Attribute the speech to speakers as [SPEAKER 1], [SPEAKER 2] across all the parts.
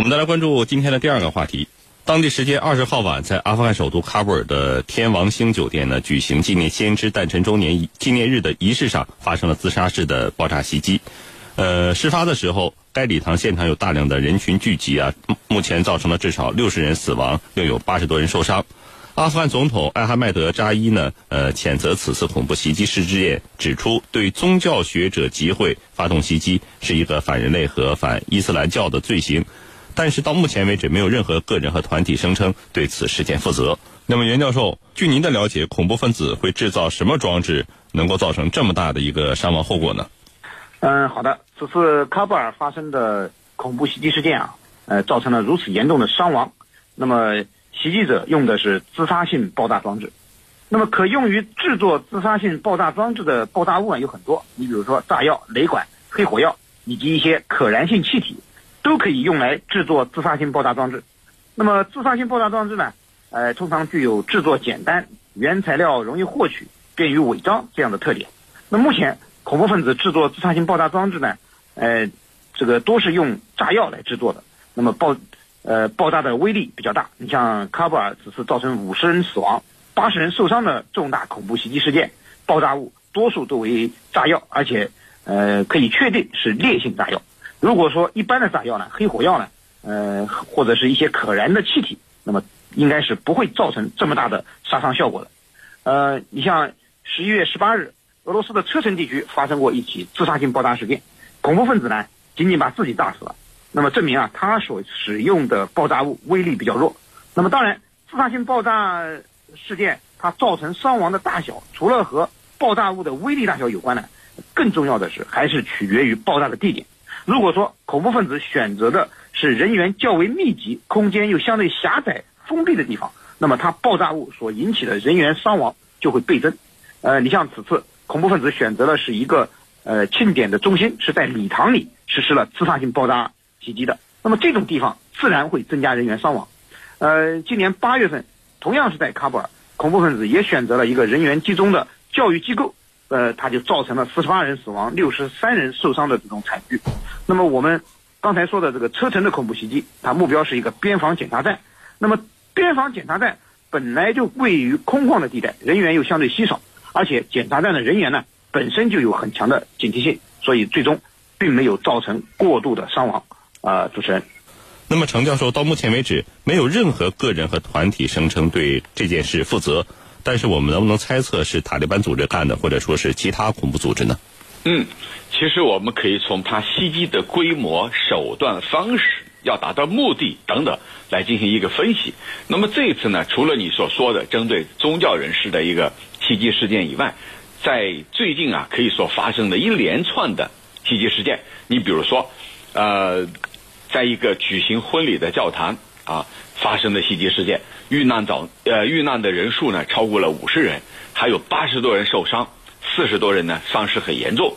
[SPEAKER 1] 我们再来关注今天的第二个话题。当地时间二十号晚，在阿富汗首都喀布尔的天王星酒店呢，举行纪念先知诞辰周年纪念日的仪式上，发生了自杀式的爆炸袭击。呃，事发的时候，该礼堂现场有大量的人群聚集啊，目前造成了至少六十人死亡，又有八十多人受伤。阿富汗总统艾哈迈德扎伊呢，呃，谴责此次恐怖袭击事件，指出对宗教学者集会发动袭击是一个反人类和反伊斯兰教的罪行。但是到目前为止，没有任何个人和团体声称对此事件负责。那么，袁教授，据您的了解，恐怖分子会制造什么装置，能够造成这么大的一个伤亡后果呢？
[SPEAKER 2] 嗯，好的。此次喀布尔发生的恐怖袭击事件啊，呃，造成了如此严重的伤亡。那么，袭击者用的是自杀性爆炸装置。那么，可用于制作自杀性爆炸装置的爆炸物啊有很多。你比如说，炸药、雷管、黑火药以及一些可燃性气体。都可以用来制作自杀性爆炸装置。那么，自杀性爆炸装置呢？呃，通常具有制作简单、原材料容易获取、便于伪装这样的特点。那目前，恐怖分子制作自杀性爆炸装置呢？呃，这个多是用炸药来制作的。那么爆，呃，爆炸的威力比较大。你像喀布尔此次造成五十人死亡、八十人受伤的重大恐怖袭击事件，爆炸物多数都为炸药，而且，呃，可以确定是烈性炸药。如果说一般的炸药呢，黑火药呢，呃，或者是一些可燃的气体，那么应该是不会造成这么大的杀伤效果的。呃，你像十一月十八日，俄罗斯的车臣地区发生过一起自杀性爆炸事件，恐怖分子呢仅仅把自己炸死了，那么证明啊，他所使用的爆炸物威力比较弱。那么当然，自杀性爆炸事件它造成伤亡的大小，除了和爆炸物的威力大小有关呢，更重要的是还是取决于爆炸的地点。如果说恐怖分子选择的是人员较为密集、空间又相对狭窄、封闭的地方，那么它爆炸物所引起的人员伤亡就会倍增。呃，你像此次恐怖分子选择的是一个呃庆典的中心是在礼堂里实施了自发性爆炸袭击的，那么这种地方自然会增加人员伤亡。呃，今年八月份同样是在喀布尔，恐怖分子也选择了一个人员集中的教育机构。呃，它就造成了四十八人死亡、六十三人受伤的这种惨剧。那么我们刚才说的这个车臣的恐怖袭击，它目标是一个边防检查站。那么边防检查站本来就位于空旷的地带，人员又相对稀少，而且检查站的人员呢本身就有很强的警惕性，所以最终并没有造成过度的伤亡。啊，主持人。
[SPEAKER 1] 那么程教授到目前为止，没有任何个人和团体声称对这件事负责。但是我们能不能猜测是塔利班组织干的，或者说是其他恐怖组织呢？
[SPEAKER 3] 嗯，其实我们可以从他袭击的规模、手段、方式、要达到目的等等来进行一个分析。那么这一次呢，除了你所说的针对宗教人士的一个袭击事件以外，在最近啊，可以说发生了一连串的袭击事件。你比如说，呃，在一个举行婚礼的教堂啊。发生的袭击事件，遇难早呃遇难的人数呢超过了五十人，还有八十多人受伤，四十多人呢伤势很严重。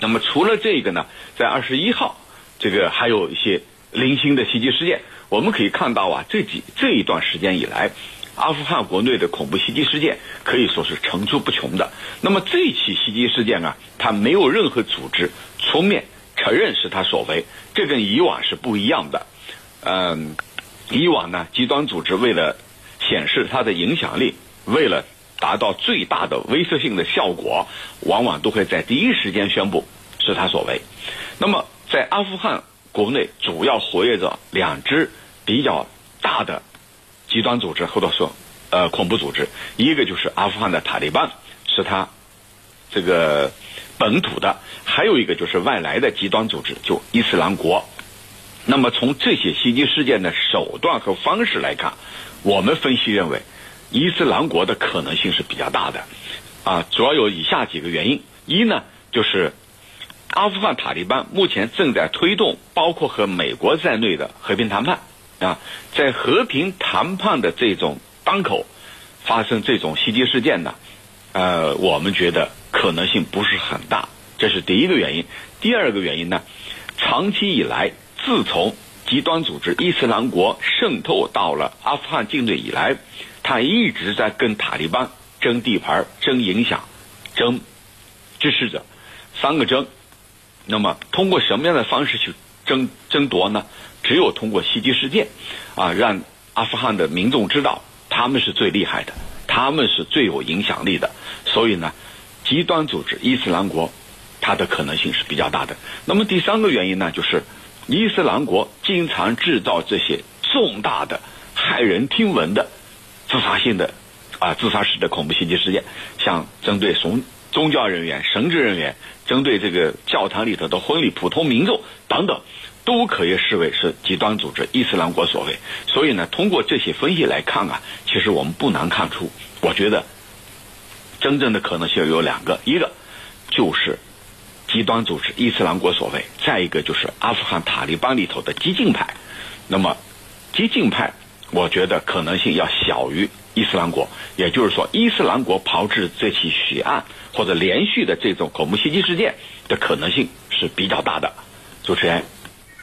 [SPEAKER 3] 那么除了这个呢，在二十一号，这个还有一些零星的袭击事件。我们可以看到啊，这几这一段时间以来，阿富汗国内的恐怖袭击事件可以说是层出不穷的。那么这起袭击事件啊，它没有任何组织出面承认是他所为，这跟以往是不一样的。嗯。以往呢，极端组织为了显示它的影响力，为了达到最大的威慑性的效果，往往都会在第一时间宣布是他所为。那么，在阿富汗国内，主要活跃着两支比较大的极端组织或者说呃恐怖组织，一个就是阿富汗的塔利班，是他这个本土的；还有一个就是外来的极端组织，就伊斯兰国。那么从这些袭击事件的手段和方式来看，我们分析认为，伊斯兰国的可能性是比较大的，啊，主要有以下几个原因：一呢，就是阿富汗塔利班目前正在推动包括和美国在内的和平谈判，啊，在和平谈判的这种当口发生这种袭击事件呢，呃，我们觉得可能性不是很大，这是第一个原因。第二个原因呢，长期以来。自从极端组织伊斯兰国渗透到了阿富汗境内以来，他一直在跟塔利班争地盘、争影响、争支持者，三个争。那么，通过什么样的方式去争争夺呢？只有通过袭击事件，啊，让阿富汗的民众知道他们是最厉害的，他们是最有影响力的。所以呢，极端组织伊斯兰国，它的可能性是比较大的。那么第三个原因呢，就是伊斯兰国经常制造这些重大的、骇人听闻的自杀性的啊自杀式的恐怖袭击事件，像针对宗宗教人员、神职人员，针对这个教堂里头的婚礼、普通民众等等。都可以视为是极端组织伊斯兰国所为，所以呢，通过这些分析来看啊，其实我们不难看出，我觉得真正的可能性有两个，一个就是极端组织伊斯兰国所谓，再一个就是阿富汗塔利班里头的激进派。那么激进派，我觉得可能性要小于伊斯兰国，也就是说，伊斯兰国炮制这起血案或者连续的这种恐怖袭击事件的可能性是比较大的。主持人。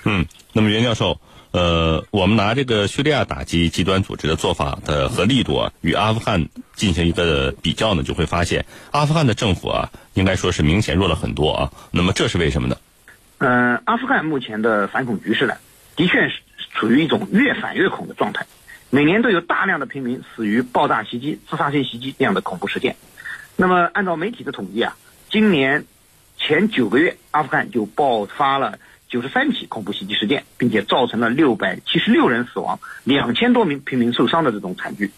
[SPEAKER 1] 嗯，那么袁教授，呃，我们拿这个叙利亚打击极端组织的做法的和力度啊，与阿富汗进行一个比较呢，就会发现阿富汗的政府啊，应该说是明显弱了很多啊。那么这是为什么呢？
[SPEAKER 2] 嗯，阿富汗目前的反恐局势呢，的确是处于一种越反越恐的状态，每年都有大量的平民死于爆炸袭击、自杀性袭击这样的恐怖事件。那么按照媒体的统计啊，今年前九个月，阿富汗就爆发了。九十三起恐怖袭击事件，并且造成了六百七十六人死亡、两千多名平民受伤的这种惨剧。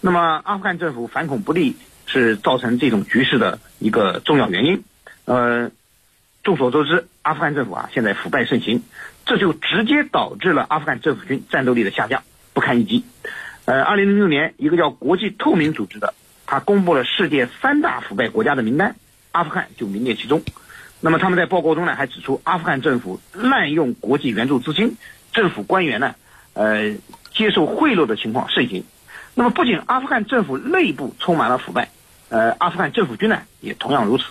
[SPEAKER 2] 那么，阿富汗政府反恐不力是造成这种局势的一个重要原因。呃，众所周知，阿富汗政府啊现在腐败盛行，这就直接导致了阿富汗政府军战斗力的下降，不堪一击。呃，二零零六年，一个叫国际透明组织的，他公布了世界三大腐败国家的名单，阿富汗就名列其中。那么他们在报告中呢，还指出阿富汗政府滥用国际援助资金，政府官员呢，呃，接受贿赂的情况盛行。那么不仅阿富汗政府内部充满了腐败，呃，阿富汗政府军呢也同样如此。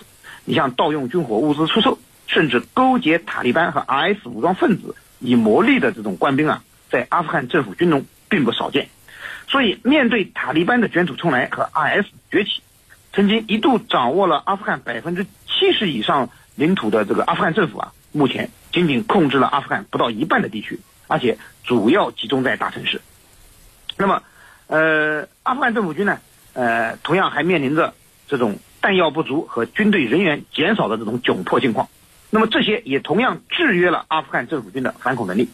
[SPEAKER 2] 你像盗用军火物资出售，甚至勾结塔利班和 IS 武装分子以牟利的这种官兵啊，在阿富汗政府军中并不少见。所以面对塔利班的卷土重来和 IS 崛起，曾经一度掌握了阿富汗百分之七十以上。领土的这个阿富汗政府啊，目前仅仅控制了阿富汗不到一半的地区，而且主要集中在大城市。那么，呃，阿富汗政府军呢，呃，同样还面临着这种弹药不足和军队人员减少的这种窘迫境况。那么这些也同样制约了阿富汗政府军的反恐能力。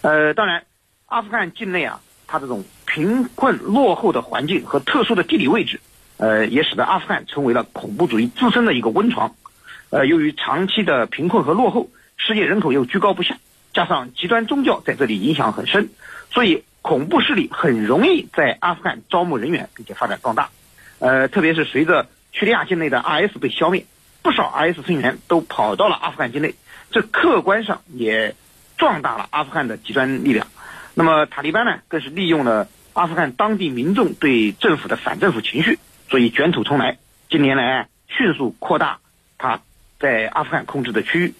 [SPEAKER 2] 呃，当然，阿富汗境内啊，它这种贫困落后的环境和特殊的地理位置，呃，也使得阿富汗成为了恐怖主义滋生的一个温床。呃，由于长期的贫困和落后，失业人口又居高不下，加上极端宗教在这里影响很深，所以恐怖势力很容易在阿富汗招募人员，并且发展壮大。呃，特别是随着叙利亚境内的 IS 被消灭，不少 IS 成员都跑到了阿富汗境内，这客观上也壮大了阿富汗的极端力量。那么塔利班呢，更是利用了阿富汗当地民众对政府的反政府情绪，所以卷土重来，近年来迅速扩大他。在阿富汗控制的区域，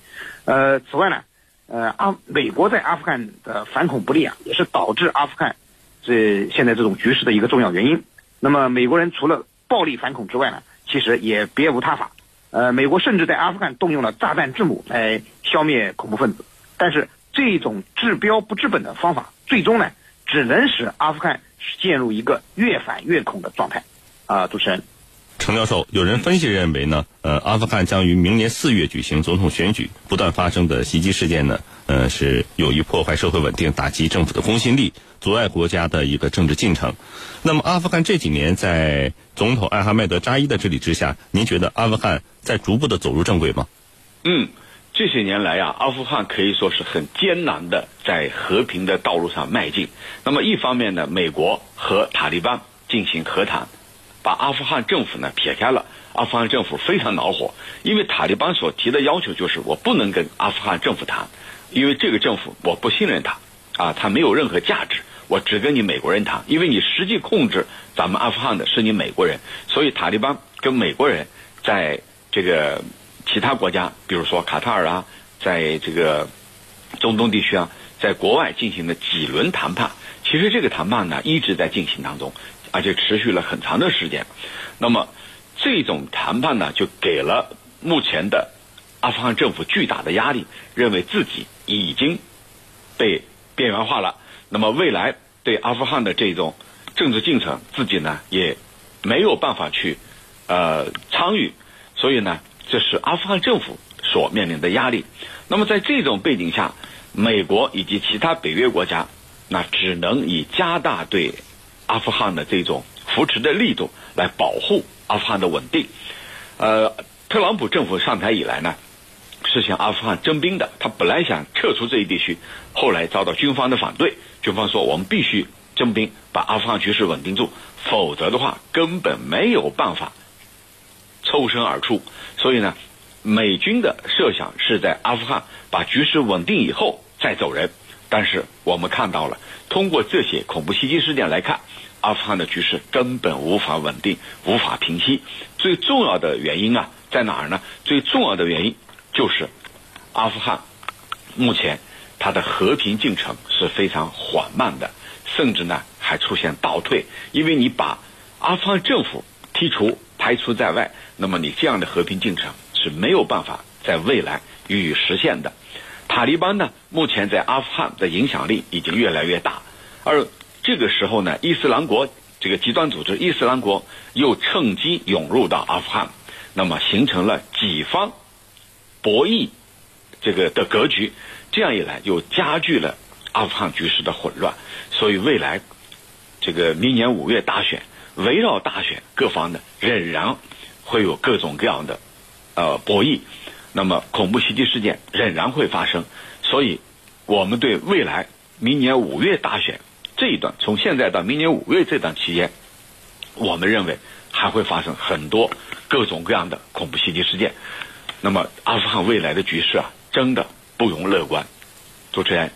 [SPEAKER 2] 呃，此外呢，呃，阿美国在阿富汗的反恐不力啊，也是导致阿富汗这现在这种局势的一个重要原因。那么，美国人除了暴力反恐之外呢，其实也别无他法。呃，美国甚至在阿富汗动用了炸弹制母来消灭恐怖分子。但是，这种治标不治本的方法，最终呢，只能使阿富汗陷入一个越反越恐的状态。啊，主持人。
[SPEAKER 1] 程教授，有人分析认为呢，呃，阿富汗将于明年四月举行总统选举，不断发生的袭击事件呢，呃，是有意破坏社会稳定，打击政府的公信力，阻碍国家的一个政治进程。那么，阿富汗这几年在总统艾哈迈德扎伊的治理之下，您觉得阿富汗在逐步的走入正轨吗？
[SPEAKER 3] 嗯，这些年来啊，阿富汗可以说是很艰难的在和平的道路上迈进。那么，一方面呢，美国和塔利班进行和谈。把阿富汗政府呢撇开了，阿富汗政府非常恼火，因为塔利班所提的要求就是我不能跟阿富汗政府谈，因为这个政府我不信任他，啊，他没有任何价值，我只跟你美国人谈，因为你实际控制咱们阿富汗的是你美国人，所以塔利班跟美国人在这个其他国家，比如说卡塔尔啊，在这个中东地区啊，在国外进行了几轮谈判，其实这个谈判呢一直在进行当中。而且持续了很长的时间，那么这种谈判呢，就给了目前的阿富汗政府巨大的压力，认为自己已经被边缘化了。那么未来对阿富汗的这种政治进程，自己呢也没有办法去呃参与，所以呢，这是阿富汗政府所面临的压力。那么在这种背景下，美国以及其他北约国家，那只能以加大对阿富汗的这种扶持的力度，来保护阿富汗的稳定。呃，特朗普政府上台以来呢，是向阿富汗征兵的。他本来想撤出这一地区，后来遭到军方的反对。军方说：“我们必须征兵，把阿富汗局势稳定住，否则的话根本没有办法抽身而出。”所以呢，美军的设想是在阿富汗把局势稳定以后再走人。但是我们看到了，通过这些恐怖袭击事件来看，阿富汗的局势根本无法稳定，无法平息。最重要的原因啊，在哪儿呢？最重要的原因就是阿富汗目前它的和平进程是非常缓慢的，甚至呢还出现倒退。因为你把阿富汗政府剔除、排除在外，那么你这样的和平进程是没有办法在未来予以实现的。塔利班呢，目前在阿富汗的影响力已经越来越大，而这个时候呢，伊斯兰国这个极端组织伊斯兰国又趁机涌入到阿富汗，那么形成了几方博弈这个的格局，这样一来又加剧了阿富汗局势的混乱，所以未来这个明年五月大选，围绕大选各方呢仍然会有各种各样的呃博弈。那么恐怖袭击事件仍然会发生，所以我们对未来明年五月大选这一段，从现在到明年五月这段期间，我们认为还会发生很多各种各样的恐怖袭击事件。那么阿富汗未来的局势啊，真的不容乐观。主持人。